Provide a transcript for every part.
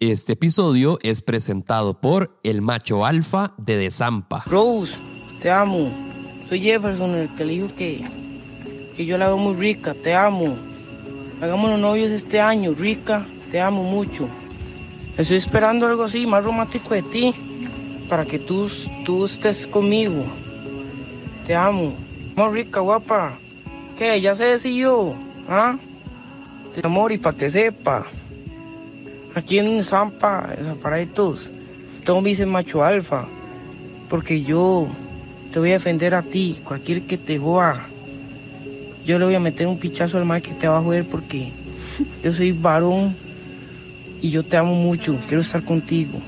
Este episodio es presentado por el macho alfa de Desampa. Rose, te amo. Soy Jefferson, el que le dijo que, que yo la veo muy rica. Te amo. Hagámonos novios este año, rica. Te amo mucho. Estoy esperando algo así, más romántico de ti, para que tú, tú estés conmigo. Te amo. Muy rica, guapa. ¿Qué? Ya se decidió. ¿Ah? Te amor y para que sepa. Aquí en Zampa, en Zamparaitos, todo me dice macho alfa. Porque yo te voy a defender a ti, cualquier que te joda. Yo le voy a meter un pichazo al mal que te va a joder porque yo soy varón y yo te amo mucho. Quiero estar contigo.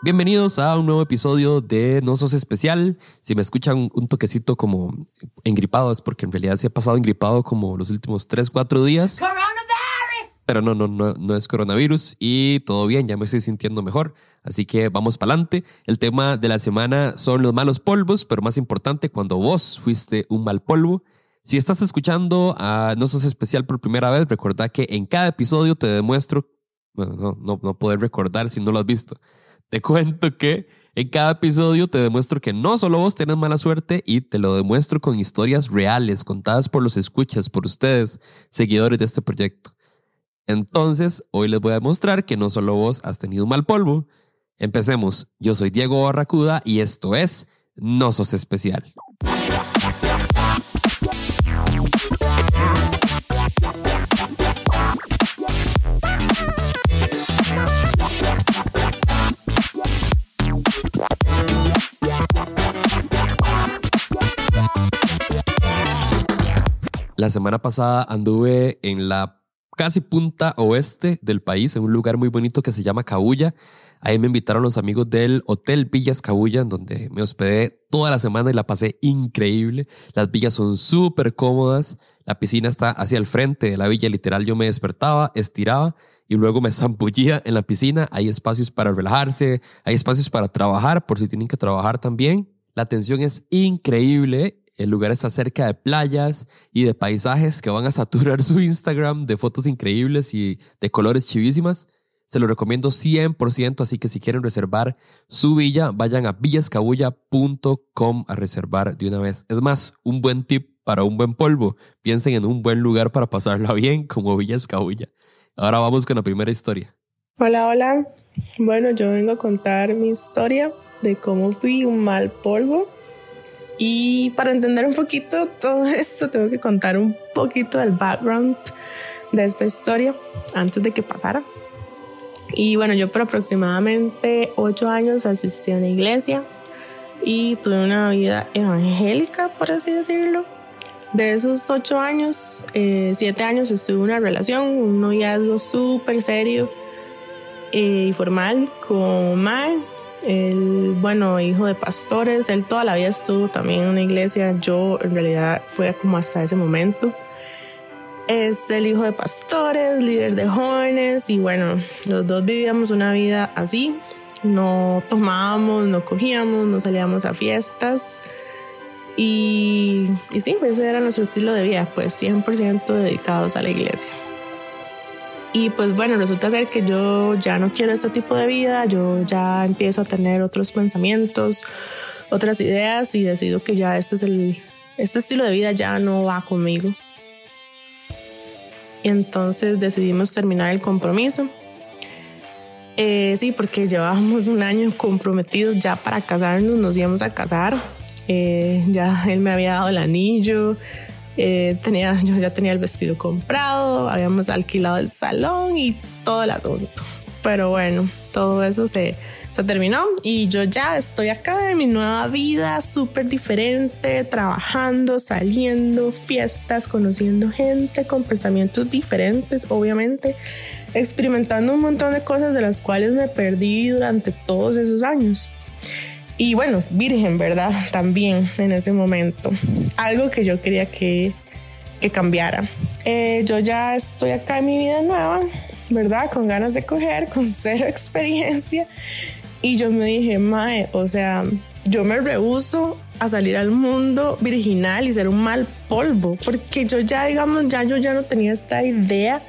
Bienvenidos a un nuevo episodio de No Sos Especial. Si me escuchan un toquecito como engripado es porque en realidad se ha pasado engripado como los últimos 3, 4 días. Pero no, no, no, no es coronavirus y todo bien, ya me estoy sintiendo mejor. Así que vamos para adelante. El tema de la semana son los malos polvos, pero más importante, cuando vos fuiste un mal polvo. Si estás escuchando a No Sos Especial por primera vez, recordá que en cada episodio te demuestro, bueno, no, no, no poder recordar si no lo has visto te cuento que en cada episodio te demuestro que no solo vos tenés mala suerte y te lo demuestro con historias reales contadas por los escuchas, por ustedes, seguidores de este proyecto. Entonces, hoy les voy a demostrar que no solo vos has tenido un mal polvo. Empecemos. Yo soy Diego Barracuda y esto es No Sos Especial. La semana pasada anduve en la casi punta oeste del país, en un lugar muy bonito que se llama Cabulla. Ahí me invitaron los amigos del Hotel Villas Cabulla, en donde me hospedé toda la semana y la pasé increíble. Las villas son súper cómodas. La piscina está hacia el frente de la villa. Literal, yo me despertaba, estiraba y luego me zambullía en la piscina. Hay espacios para relajarse, hay espacios para trabajar, por si tienen que trabajar también. La atención es increíble el lugar está cerca de playas y de paisajes que van a saturar su Instagram de fotos increíbles y de colores chivísimas. Se lo recomiendo 100%, así que si quieren reservar su villa, vayan a villascabulla.com a reservar de una vez. Es más, un buen tip para un buen polvo. Piensen en un buen lugar para pasarla bien como Villas Cabulla. Ahora vamos con la primera historia. Hola, hola. Bueno, yo vengo a contar mi historia de cómo fui un mal polvo y para entender un poquito todo esto, tengo que contar un poquito del background de esta historia antes de que pasara. Y bueno, yo por aproximadamente ocho años asistí a una iglesia y tuve una vida evangélica, por así decirlo. De esos ocho años, eh, siete años estuve en una relación, un noviazgo súper serio eh, y formal con Mae él, bueno, hijo de pastores, él toda la vida estuvo también en una iglesia. Yo en realidad fue como hasta ese momento. Es el hijo de pastores, líder de jóvenes y bueno, los dos vivíamos una vida así. No tomábamos, no cogíamos, no salíamos a fiestas. Y, y sí, ese era nuestro estilo de vida, pues 100% dedicados a la iglesia. Y pues bueno, resulta ser que yo ya no quiero este tipo de vida, yo ya empiezo a tener otros pensamientos, otras ideas y decido que ya este es el este estilo de vida ya no va conmigo. Y entonces decidimos terminar el compromiso. Eh, sí, porque llevábamos un año comprometidos ya para casarnos, nos íbamos a casar. Eh, ya él me había dado el anillo, eh, tenía, yo ya tenía el vestido comprado, habíamos alquilado el salón y todo el asunto. Pero bueno, todo eso se, se terminó y yo ya estoy acá en mi nueva vida súper diferente, trabajando, saliendo, fiestas, conociendo gente con pensamientos diferentes, obviamente, experimentando un montón de cosas de las cuales me perdí durante todos esos años. Y bueno, virgen, ¿verdad? También en ese momento. Algo que yo quería que, que cambiara. Eh, yo ya estoy acá en mi vida nueva, ¿verdad? Con ganas de coger, con cero experiencia. Y yo me dije, Mae, o sea, yo me rehuso a salir al mundo virginal y ser un mal polvo, porque yo ya, digamos, ya yo ya no tenía esta idea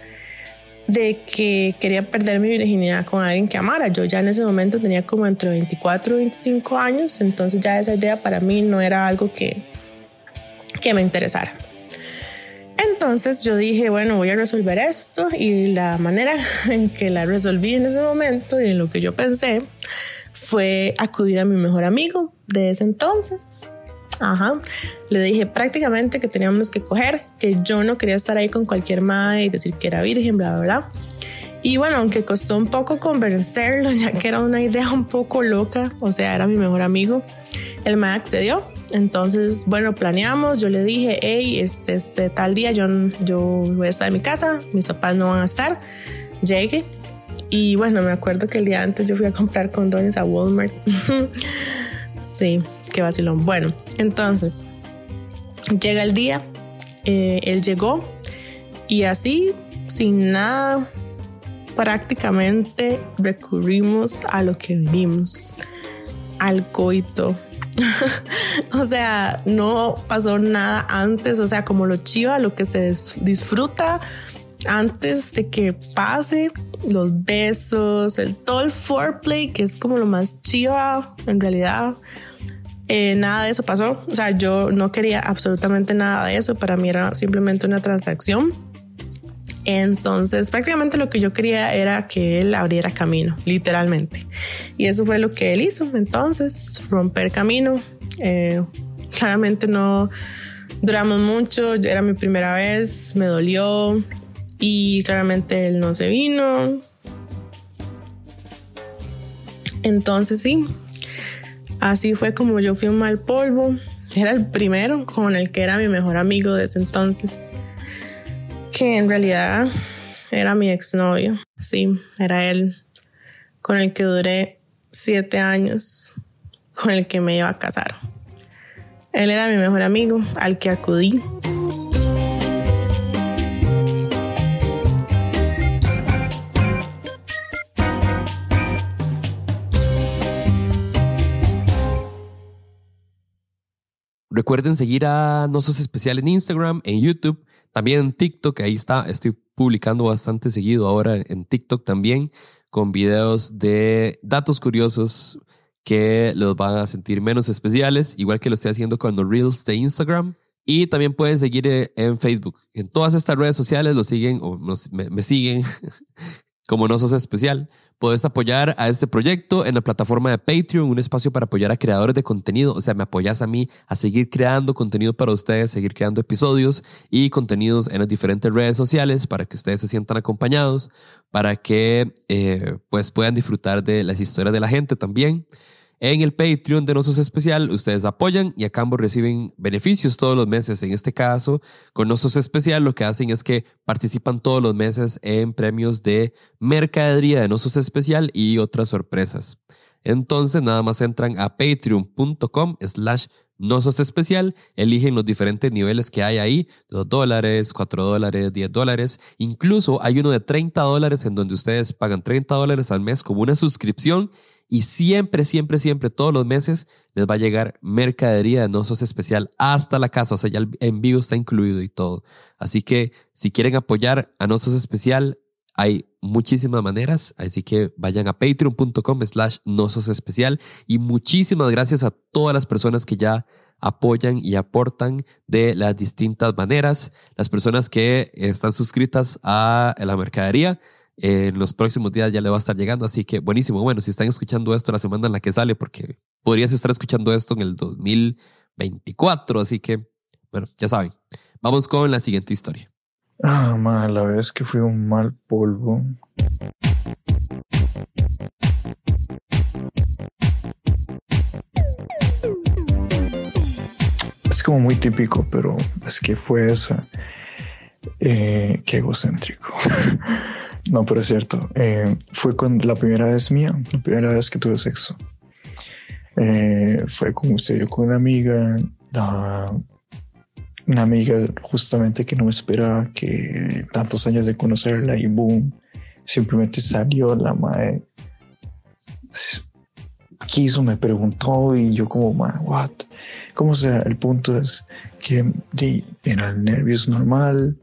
de que quería perder mi virginidad con alguien que amara. Yo ya en ese momento tenía como entre 24 y 25 años, entonces ya esa idea para mí no era algo que, que me interesara. Entonces yo dije, bueno, voy a resolver esto y la manera en que la resolví en ese momento y en lo que yo pensé fue acudir a mi mejor amigo de ese entonces. Ajá. Le dije prácticamente que teníamos que coger, que yo no quería estar ahí con cualquier madre y decir que era virgen, bla, bla, bla. Y bueno, aunque costó un poco convencerlo, ya que era una idea un poco loca, o sea, era mi mejor amigo, el me accedió. Entonces, bueno, planeamos, yo le dije, hey, este, este tal día yo, yo voy a estar en mi casa, mis papás no van a estar, llegue. Y bueno, me acuerdo que el día antes yo fui a comprar condones a Walmart. sí, qué vacilón. Bueno, entonces, llega el día, eh, él llegó y así, sin nada, prácticamente recurrimos a lo que vimos, al coito. o sea, no pasó nada antes, o sea, como lo chiva, lo que se disfruta antes de que pase, los besos, el todo el foreplay, que es como lo más chiva en realidad. Eh, nada de eso pasó. O sea, yo no quería absolutamente nada de eso. Para mí era simplemente una transacción. Entonces, prácticamente lo que yo quería era que él abriera camino, literalmente. Y eso fue lo que él hizo. Entonces, romper camino. Eh, claramente no duramos mucho. Era mi primera vez, me dolió. Y claramente él no se vino. Entonces, sí, así fue como yo fui un mal polvo. Era el primero con el que era mi mejor amigo de ese entonces que en realidad era mi exnovio. Sí, era él con el que duré siete años, con el que me iba a casar. Él era mi mejor amigo, al que acudí. Recuerden seguir a Nosos Especial en Instagram, en YouTube también en TikTok, ahí está, estoy publicando bastante seguido ahora en TikTok también con videos de datos curiosos que los van a sentir menos especiales, igual que lo estoy haciendo con los Reels de Instagram. Y también pueden seguir eh, en Facebook. En todas estas redes sociales lo siguen o me, me siguen como no sos especial. Puedes apoyar a este proyecto en la plataforma de Patreon, un espacio para apoyar a creadores de contenido. O sea, me apoyas a mí a seguir creando contenido para ustedes, seguir creando episodios y contenidos en las diferentes redes sociales para que ustedes se sientan acompañados, para que eh, pues puedan disfrutar de las historias de la gente también. En el Patreon de Nosos Especial, ustedes apoyan y a cambio reciben beneficios todos los meses. En este caso, con Nosos Especial, lo que hacen es que participan todos los meses en premios de mercadería de Nosos Especial y otras sorpresas. Entonces, nada más entran a patreon.com slash Nosos Especial, eligen los diferentes niveles que hay ahí, 2 dólares, 4 dólares, 10 dólares. Incluso hay uno de 30 dólares en donde ustedes pagan 30 dólares al mes como una suscripción y siempre, siempre, siempre, todos los meses les va a llegar mercadería de Nosos Especial hasta la casa. O sea, ya el envío está incluido y todo. Así que si quieren apoyar a Nosos Especial, hay muchísimas maneras. Así que vayan a patreon.com slash Nosos Especial. Y muchísimas gracias a todas las personas que ya apoyan y aportan de las distintas maneras. Las personas que están suscritas a la mercadería en los próximos días ya le va a estar llegando, así que buenísimo. Bueno, si están escuchando esto la semana en la que sale, porque podrías estar escuchando esto en el 2024, así que, bueno, ya saben. Vamos con la siguiente historia. Ah, mal, la vez que fui un mal polvo. Es como muy típico, pero es que fue esa. Eh, qué egocéntrico. No, pero es cierto. Eh, fue con la primera vez mía, la primera vez que tuve sexo. Eh, fue como usted, con una amiga, una amiga justamente que no me esperaba, que tantos años de conocerla y boom, simplemente salió la madre. Quiso, me preguntó y yo como, what? como sea, el punto es que era el nervios normal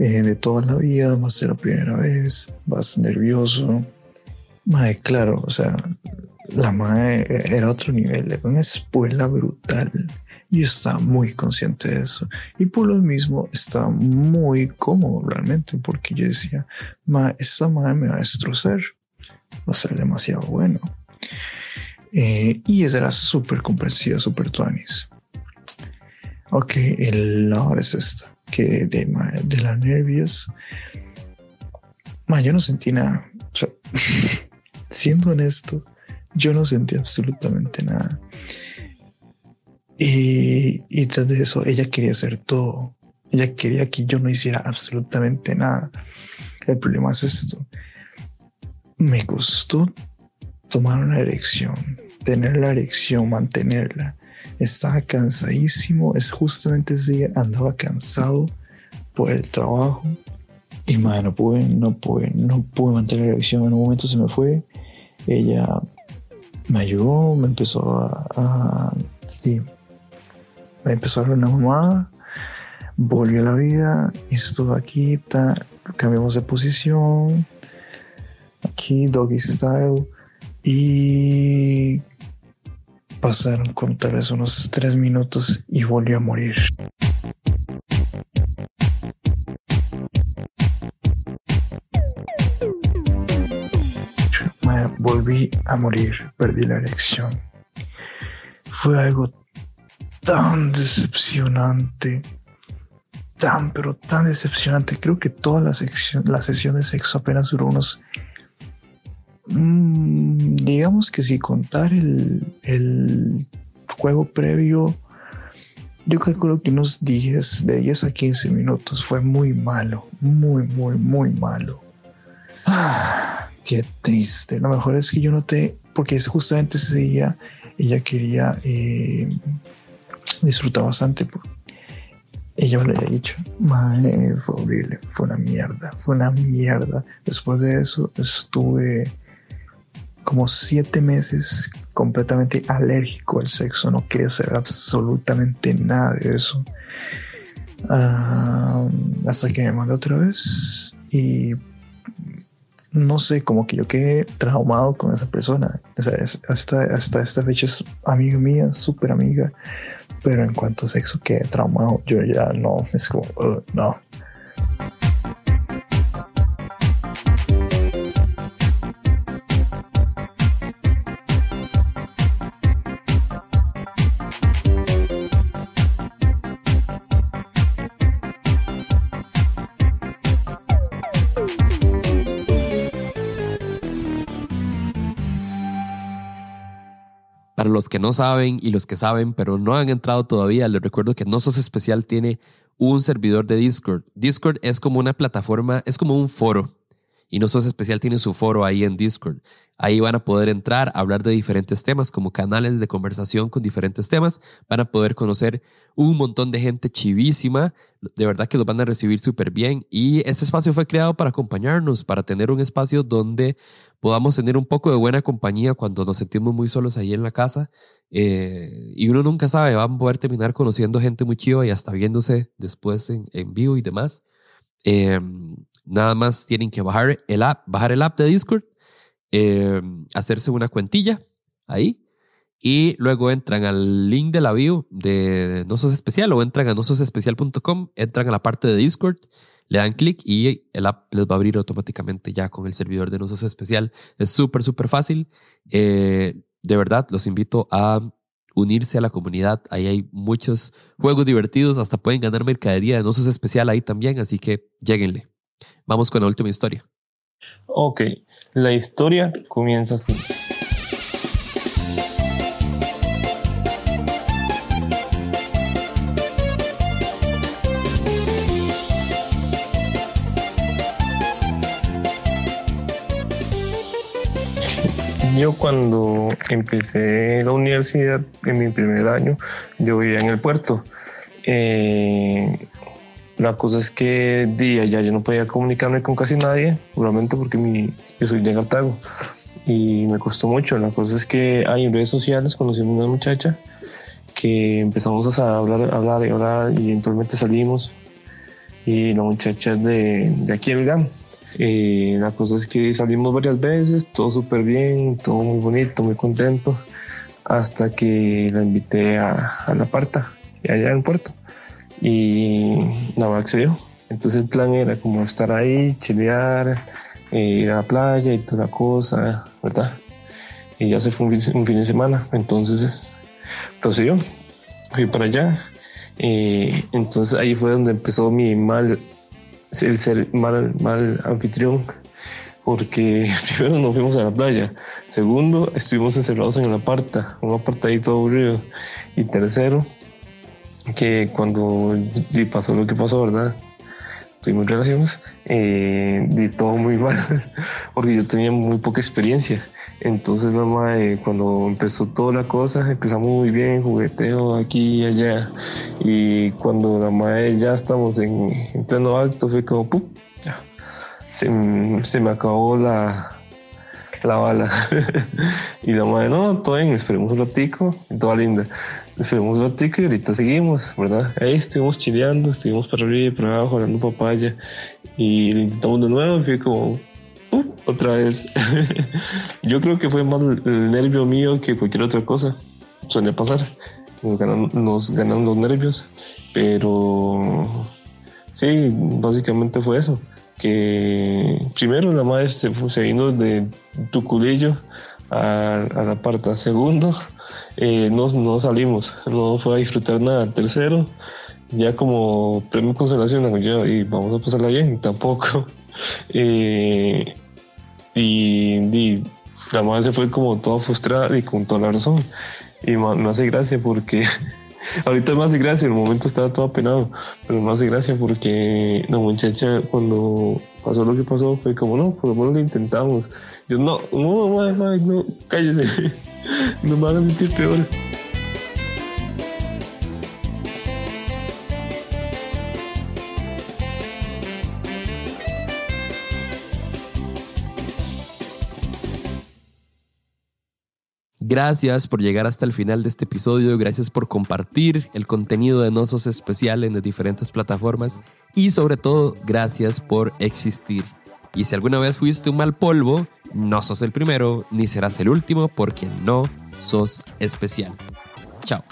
eh, de toda la vida, más de la primera vez, vas nervioso. Mae, claro, o sea, la mae era otro nivel, era una espuela brutal. Y estaba muy consciente de eso. Y por lo mismo estaba muy cómodo realmente, porque yo decía, ma, esta madre me va a destrozar. Va a ser demasiado bueno. Eh, y esa era súper comprensiva, súper tuanis. Ok, el ahora es esta, que de, de las nervios, ma, yo no sentí nada. Siendo honesto, yo no sentí absolutamente nada. Y, y tras de eso, ella quería hacer todo. Ella quería que yo no hiciera absolutamente nada. El problema es esto. Me costó tomar una erección, tener la erección, mantenerla. Estaba cansadísimo. Es justamente ese día andaba cansado por el trabajo. Y madre, no pude, no pude, no pude mantener la erección. En un momento se me fue. Ella me ayudó, me empezó a, a empezó a ver una mamá, volvió a la vida, y estuvo aquí, cambiamos de posición, aquí doggy style, y pasaron con tal vez unos tres minutos y volvió a morir. volví a morir, perdí la erección. Fue algo tan decepcionante. Tan, pero tan decepcionante. Creo que toda la, sección, la sesión de sexo apenas duró unos... Mm, digamos que si contar el, el juego previo, yo calculo que unos 10, de 10 a 15 minutos. Fue muy malo, muy, muy, muy malo. Ah, qué triste. Lo mejor es que yo noté, porque justamente ese día ella quería eh, disfruta bastante. ella me lo había dicho, fue horrible, fue una mierda, fue una mierda. Después de eso estuve como siete meses completamente alérgico al sexo, no quería hacer absolutamente nada de eso. Ah, hasta que me mandó otra vez y no sé, como que yo quedé traumado con esa persona. O sea, hasta, hasta esta fecha es amiga mía, súper amiga. Pero en cuanto a sexo, quedé traumado. Yo ya no, es como, uh, no. Que no saben y los que saben, pero no han entrado todavía, les recuerdo que No Sos Especial tiene un servidor de Discord. Discord es como una plataforma, es como un foro. Y No Sos Especial tiene su foro ahí en Discord. Ahí van a poder entrar, hablar de diferentes temas, como canales de conversación con diferentes temas. Van a poder conocer un montón de gente chivísima. De verdad que los van a recibir súper bien. Y este espacio fue creado para acompañarnos, para tener un espacio donde podamos tener un poco de buena compañía cuando nos sentimos muy solos ahí en la casa. Eh, y uno nunca sabe, van a poder terminar conociendo gente muy chiva y hasta viéndose después en, en vivo y demás. Eh, nada más tienen que bajar el app, bajar el app de Discord, eh, hacerse una cuentilla ahí y luego entran al link de la bio de Nosos Especial o entran a nososespecial.com, entran a la parte de Discord le dan clic y el app les va a abrir automáticamente ya con el servidor de Nosos Especial. Es súper, súper fácil. Eh, de verdad, los invito a unirse a la comunidad. Ahí hay muchos juegos divertidos. Hasta pueden ganar mercadería de Nosos Especial ahí también. Así que lleguenle. Vamos con la última historia. Ok, la historia comienza así. Yo cuando empecé la universidad, en mi primer año, yo vivía en el puerto. Eh, la cosa es que día ya yo no podía comunicarme con casi nadie, probablemente porque mi, yo soy de Cartago y me costó mucho. La cosa es que hay en redes sociales conocimos una muchacha que empezamos a hablar, hablar y hablar y eventualmente salimos y la muchacha de, de aquí el GAM. Eh, la cosa es que salimos varias veces, todo súper bien, todo muy bonito, muy contentos, hasta que la invité a, a la parta, allá en puerto, y no accedió. Entonces el plan era como estar ahí, chilear, eh, ir a la playa y toda la cosa, ¿verdad? Y ya se fue un fin, de semana, entonces procedió, fui para allá. Eh, entonces ahí fue donde empezó mi mal, el ser mal, mal anfitrión, porque primero nos fuimos a la playa, segundo estuvimos encerrados en el aparta, un apartadito aburrido, y tercero, que cuando pasó lo que pasó, ¿verdad? tuvimos relaciones, eh, di todo muy mal, porque yo tenía muy poca experiencia. Entonces, mamá, eh, cuando empezó toda la cosa, empezamos muy bien, jugueteo aquí y allá. Y cuando la madre ya estamos en, pleno acto, fue como, ¡pum! Ya. Se, se me acabó la, la bala. y la madre, no, todo bien, esperemos un ratico, toda linda. Esperemos un y ahorita seguimos, ¿verdad? Ahí estuvimos chileando, estuvimos para arriba y para abajo, hablando papaya. Y lo intentamos de nuevo y fue como, uh, otra vez. Yo creo que fue más el nervio mío que cualquier otra cosa. Suele pasar. Nos ganan, nos ganan los nervios. Pero sí, básicamente fue eso que primero la madre se, se vino de Tuculillo a, a la parta. Segundo, eh, no, no, salimos, no fue a disfrutar nada. Tercero, ya como premio consolación, y vamos a pasarla bien, tampoco. Eh, y, la madre se fue como toda frustrada y con toda la razón. Y me hace gracia porque Ahorita más de gracia, en el momento estaba todo apenado, pero más de gracia porque la muchacha cuando pasó lo que pasó fue como, no, por lo menos lo intentamos. Yo, no, no, no, no, cállese, no me hagan sentir peor. Gracias por llegar hasta el final de este episodio, gracias por compartir el contenido de Nosos Especial en las diferentes plataformas y sobre todo gracias por existir. Y si alguna vez fuiste un mal polvo, no sos el primero ni serás el último porque no sos especial. Chao.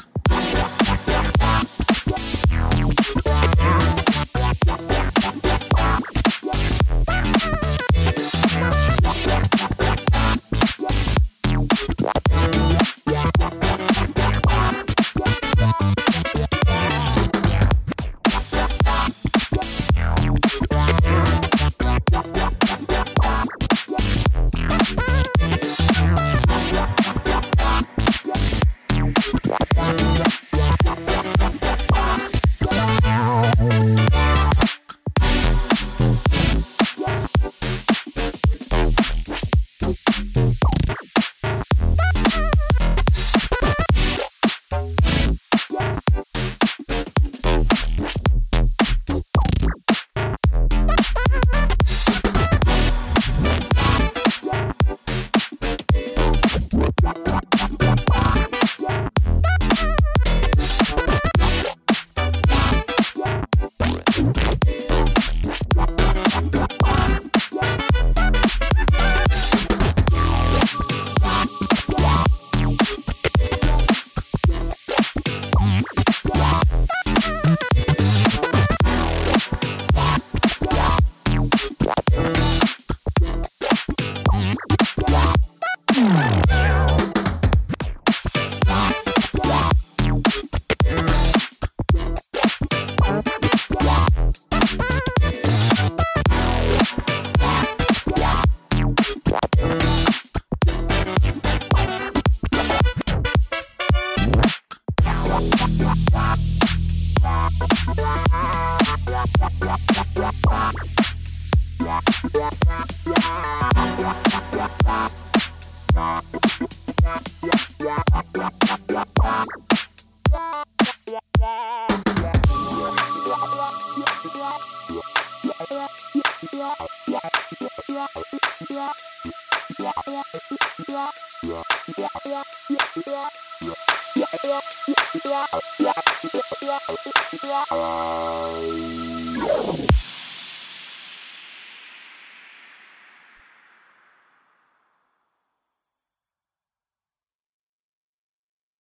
Yeah.